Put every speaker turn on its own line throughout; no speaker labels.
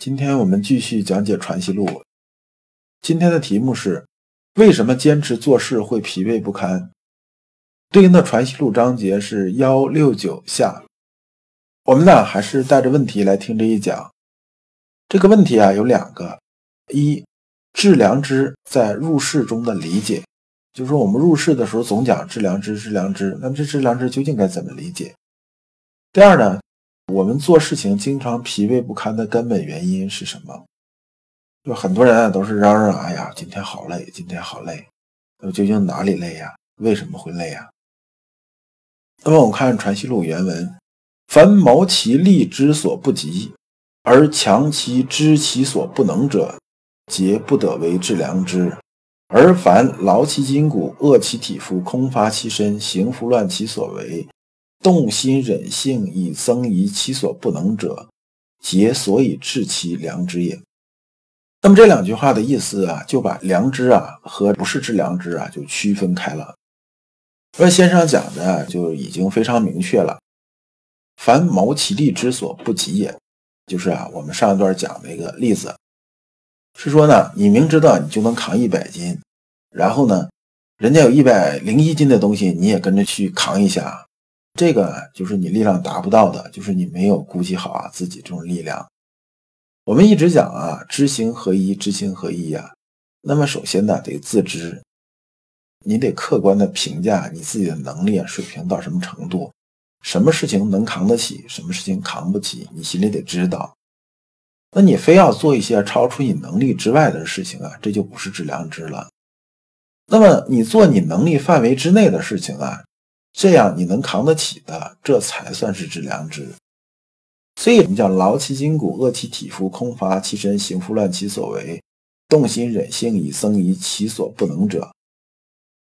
今天我们继续讲解《传习录》，今天的题目是：为什么坚持做事会疲惫不堪？对应的《传习录》章节是幺六九下。我们呢还是带着问题来听这一讲。这个问题啊有两个：一，致良知在入世中的理解，就是说我们入世的时候总讲致良知，致良知，那么这致良知究竟该怎么理解？第二呢？我们做事情经常疲惫不堪的根本原因是什么？就很多人啊都是嚷嚷：“哎呀，今天好累，今天好累。”那么究竟哪里累呀？为什么会累呀？那么我们看《传习录》原文：“凡谋其利之所不及，而强其知其所不能者，皆不得为致良知；而凡劳其筋骨，饿其体肤，空乏其身，行拂乱其所为。”动心忍性以增益其所不能者，皆所以治其良知也。那么这两句话的意思啊，就把良知啊和不是治良知啊就区分开了。那先生讲的就已经非常明确了：凡谋其利之所不及也，就是啊，我们上一段讲那个例子，是说呢，你明知道你就能扛一百斤，然后呢，人家有一百零一斤的东西，你也跟着去扛一下。这个就是你力量达不到的，就是你没有估计好啊自己这种力量。我们一直讲啊，知行合一，知行合一呀。那么首先呢，得自知，你得客观的评价你自己的能力啊水平到什么程度，什么事情能扛得起，什么事情扛不起，你心里得知道。那你非要做一些超出你能力之外的事情啊，这就不是致良知了。那么你做你能力范围之内的事情啊。这样你能扛得起的，这才算是致良知。所以我们叫劳其筋骨，饿其体肤，空乏其身，行拂乱其所为，动心忍性以增益其所不能者。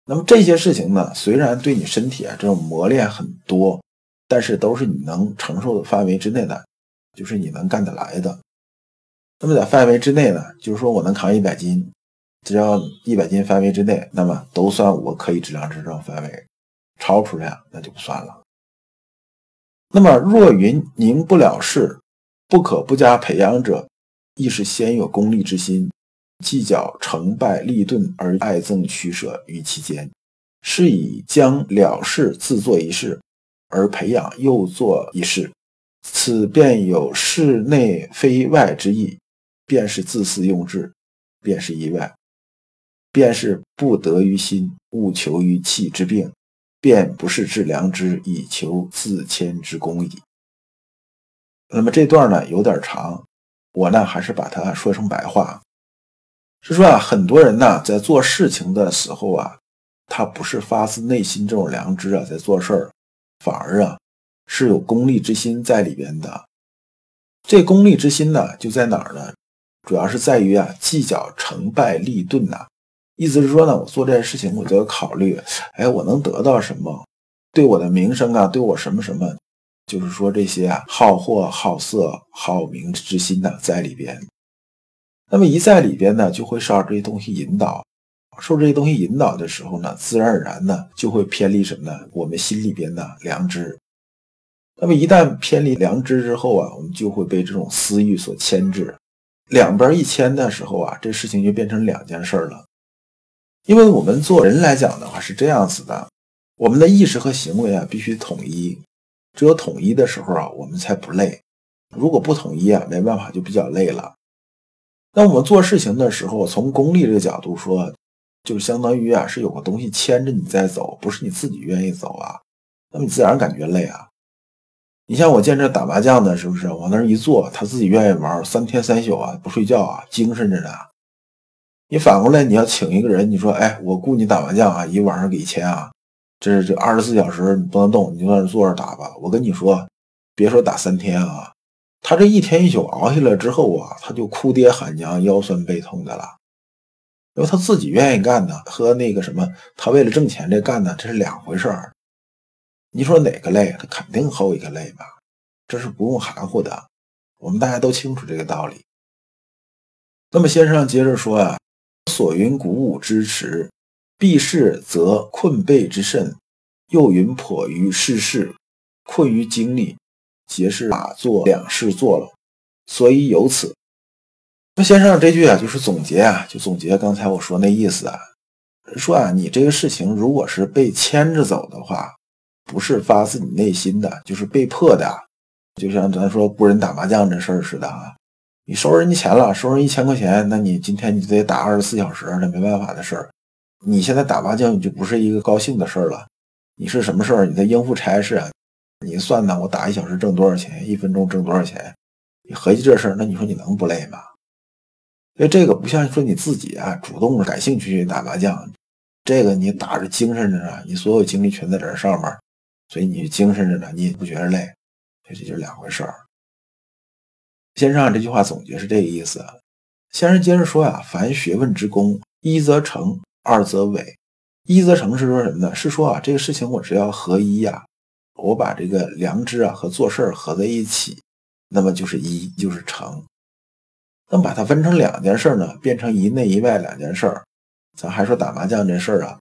那么这些事情呢，虽然对你身体啊这种磨练很多，但是都是你能承受的范围之内的，就是你能干得来的。那么在范围之内呢，就是说我能扛一百斤，只要一百斤范围之内，那么都算我可以致良知这种范围。超出来那就不算了。那么若云宁不了事，不可不加培养者，亦是先有功利之心，计较成败利钝而爱憎取舍于其间，是以将了事自作一事，而培养又作一事，此便有事内非外之意，便是自私用智，便是意外，便是不得于心，务求于气之病。便不是致良知以求自谦之功矣。那么这段呢有点长，我呢还是把它说成白话，是说啊，很多人呢在做事情的时候啊，他不是发自内心这种良知啊在做事儿，反而啊是有功利之心在里边的。这功利之心呢就在哪儿呢？主要是在于啊计较成败利钝呐。意思是说呢，我做这件事情，我就要考虑，哎，我能得到什么？对我的名声啊，对我什么什么，就是说这些啊，好货、好色、好名之心呢，在里边。那么一在里边呢，就会受这些东西引导，受这些东西引导的时候呢，自然而然呢，就会偏离什么呢？我们心里边的良知。那么一旦偏离良知之后啊，我们就会被这种私欲所牵制，两边一牵的时候啊，这事情就变成两件事了。因为我们做人来讲的话是这样子的，我们的意识和行为啊必须统一，只有统一的时候啊，我们才不累。如果不统一啊，没办法就比较累了。那我们做事情的时候，从功利这个角度说，就相当于啊是有个东西牵着你在走，不是你自己愿意走啊，那么你自然感觉累啊。你像我见这打麻将的，是不是往那儿一坐，他自己愿意玩三天三宿啊，不睡觉啊，精神着呢。你反过来，你要请一个人，你说，哎，我雇你打麻将啊，一晚上给一千啊，这是这二十四小时你不能动，你就在那坐着打吧。我跟你说，别说打三天啊，他这一天一宿熬下来之后啊，他就哭爹喊娘、腰酸背痛的了。因为他自己愿意干呢，和那个什么，他为了挣钱这干呢，这是两回事儿。你说哪个累？他肯定后一个累吧，这是不用含糊的。我们大家都清楚这个道理。那么先生接着说啊，所云鼓舞之迟，必是则困备之甚；又云迫于世事，困于精力，皆是打坐两事做了，所以有此。那先生这句啊，就是总结啊，就总结刚才我说那意思啊，说啊，你这个事情如果是被牵着走的话，不是发自你内心的，就是被迫的，就像咱说雇人打麻将这事儿似的啊，你收人家钱了，收人一千块钱，那你今天你就得打二十四小时，那没办法的事儿。你现在打麻将，你就不是一个高兴的事儿了，你是什么事儿？你在应付差事啊？你算呢？我打一小时挣多少钱？一分钟挣多少钱？你合计这事儿，那你说你能不累吗？所以这个不像说你自己啊，主动感兴趣去打麻将，这个你打着精神着呢，你所有精力全在这上面，所以你精神着呢，你也不觉得累，这这就是两回事儿。先生这句话总结是这个意思。先生接着说呀，凡学问之功，一则成，二则伪。一则成是说什么呢？是说啊，这个事情我只要合一呀，我把这个良知啊和做事儿合在一起，那么就是一，就是成。那么把它分成两件事呢，变成一内一外两件事。咱还说打麻将这事儿啊，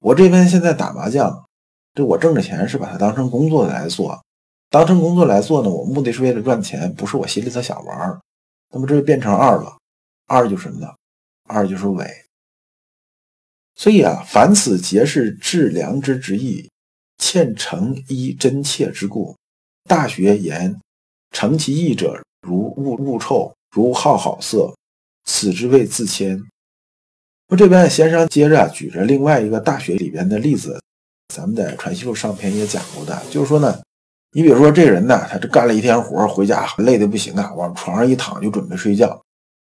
我这边现在打麻将，这我挣的钱是把它当成工作来做，当成工作来做呢，我目的是为了赚钱，不是我心里头想玩儿。那么这就变成二了，二就是什么呢？二就是伪。所以啊，凡此皆是致良知之意，欠诚一真切之故。大学言：诚其意者，如物物臭。如好好色，此之谓自谦。那这边先生接着举着另外一个大学里边的例子，咱们在传习录上篇也讲过的，就是说呢，你比如说这人呢，他这干了一天活，回家累的不行啊，往床上一躺就准备睡觉。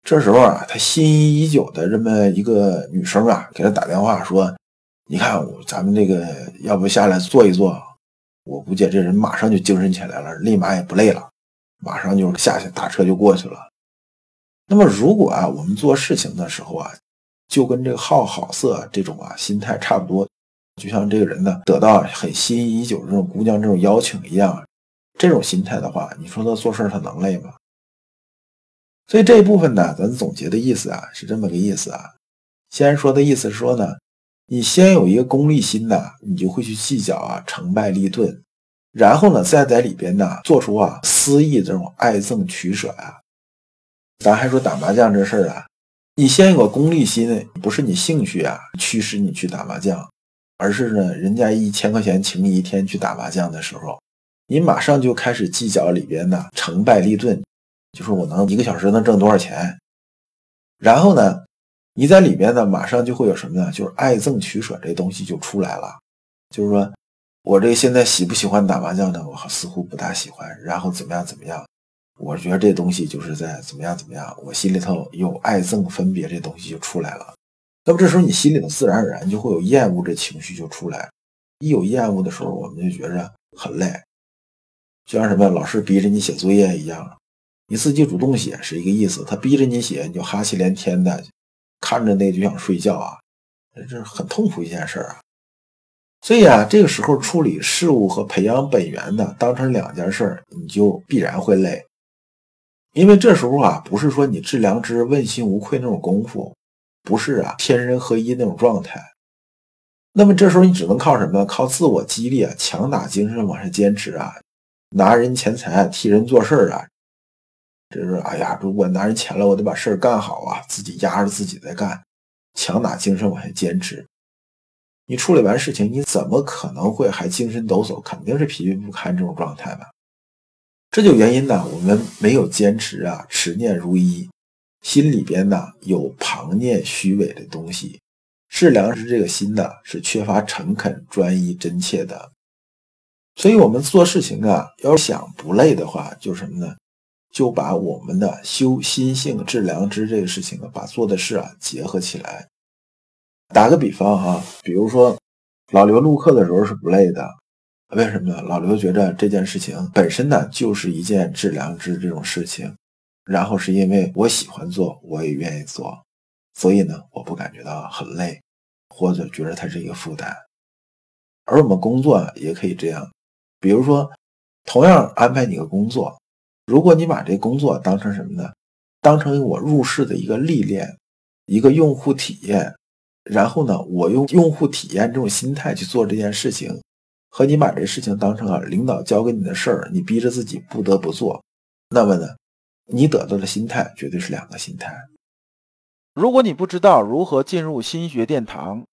这时候啊，他心仪已久的这么一个女生啊，给他打电话说：“你看，咱们这个要不下来坐一坐？”我估计这人马上就精神起来了，立马也不累了，马上就下去打车就过去了。那么，如果啊，我们做事情的时候啊，就跟这个好好色这种啊心态差不多，就像这个人呢得到很心仪已久的这种姑娘这种邀请一样，这种心态的话，你说他做事他能累吗？所以这一部分呢，咱总结的意思啊是这么个意思啊。先说的意思是说呢，你先有一个功利心呐，你就会去计较啊成败利钝，然后呢再在里边呢做出啊私意这种爱憎取舍呀。咱还说打麻将这事儿啊，你先有个功利心，不是你兴趣啊驱使你去打麻将，而是呢，人家一千块钱请你一天去打麻将的时候，你马上就开始计较里边的成败利钝，就是我能一个小时能挣多少钱。然后呢，你在里边呢，马上就会有什么呢？就是爱憎取舍这东西就出来了，就是说我这现在喜不喜欢打麻将呢？我似乎不大喜欢，然后怎么样怎么样。我觉得这东西就是在怎么样怎么样，我心里头有爱憎分别，这东西就出来了。那么这时候你心里头自然而然就会有厌恶这情绪就出来。一有厌恶的时候，我们就觉着很累，就像什么老师逼着你写作业一样，你自己主动写是一个意思，他逼着你写，你就哈气连天的，看着那就想睡觉啊，这是很痛苦一件事啊。所以啊，这个时候处理事物和培养本源的当成两件事，你就必然会累。因为这时候啊，不是说你致良知、问心无愧那种功夫，不是啊，天人合一那种状态。那么这时候你只能靠什么？靠自我激励啊，强打精神往下坚持啊，拿人钱财替人做事儿啊。这是哎呀，如果拿人钱了，我得把事儿干好啊，自己压着自己在干，强打精神往下坚持。你处理完事情，你怎么可能会还精神抖擞？肯定是疲惫不堪这种状态吧？这就原因呢，我们没有坚持啊，持念如一，心里边呢有旁念虚伪的东西，是良知这个心呢是缺乏诚恳、专一、真切的。所以，我们做事情啊，要想不累的话，就什么呢？就把我们的修心性、治良知这个事情啊，把做的事啊结合起来。打个比方哈，比如说老刘录课的时候是不累的。为什么呢？老刘觉着这件事情本身呢，就是一件致良知这种事情，然后是因为我喜欢做，我也愿意做，所以呢，我不感觉到很累，或者觉得它是一个负担。而我们工作也可以这样，比如说，同样安排你个工作，如果你把这工作当成什么呢？当成我入市的一个历练，一个用户体验，然后呢，我用用户体验这种心态去做这件事情。和你把这事情当成啊领导交给你的事儿，你逼着自己不得不做，那么呢，你得到的心态绝对是两个心态。如果你不知道如何进入心学殿堂，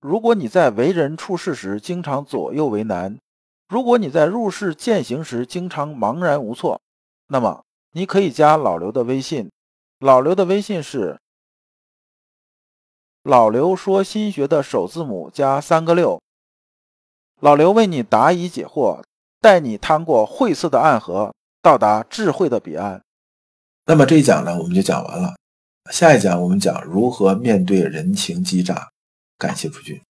如果你在为人处事时经常左右为难，如果你在入世践行时经常茫然无措，那么你可以加老刘的微信，老刘的微信是老刘说心学的首字母加三个六。老刘为你答疑解惑，带你趟过晦涩的暗河，到达智慧的彼岸。那么这一讲呢，我们就讲完了。下一讲我们讲如何面对人情欺诈。感谢诸君。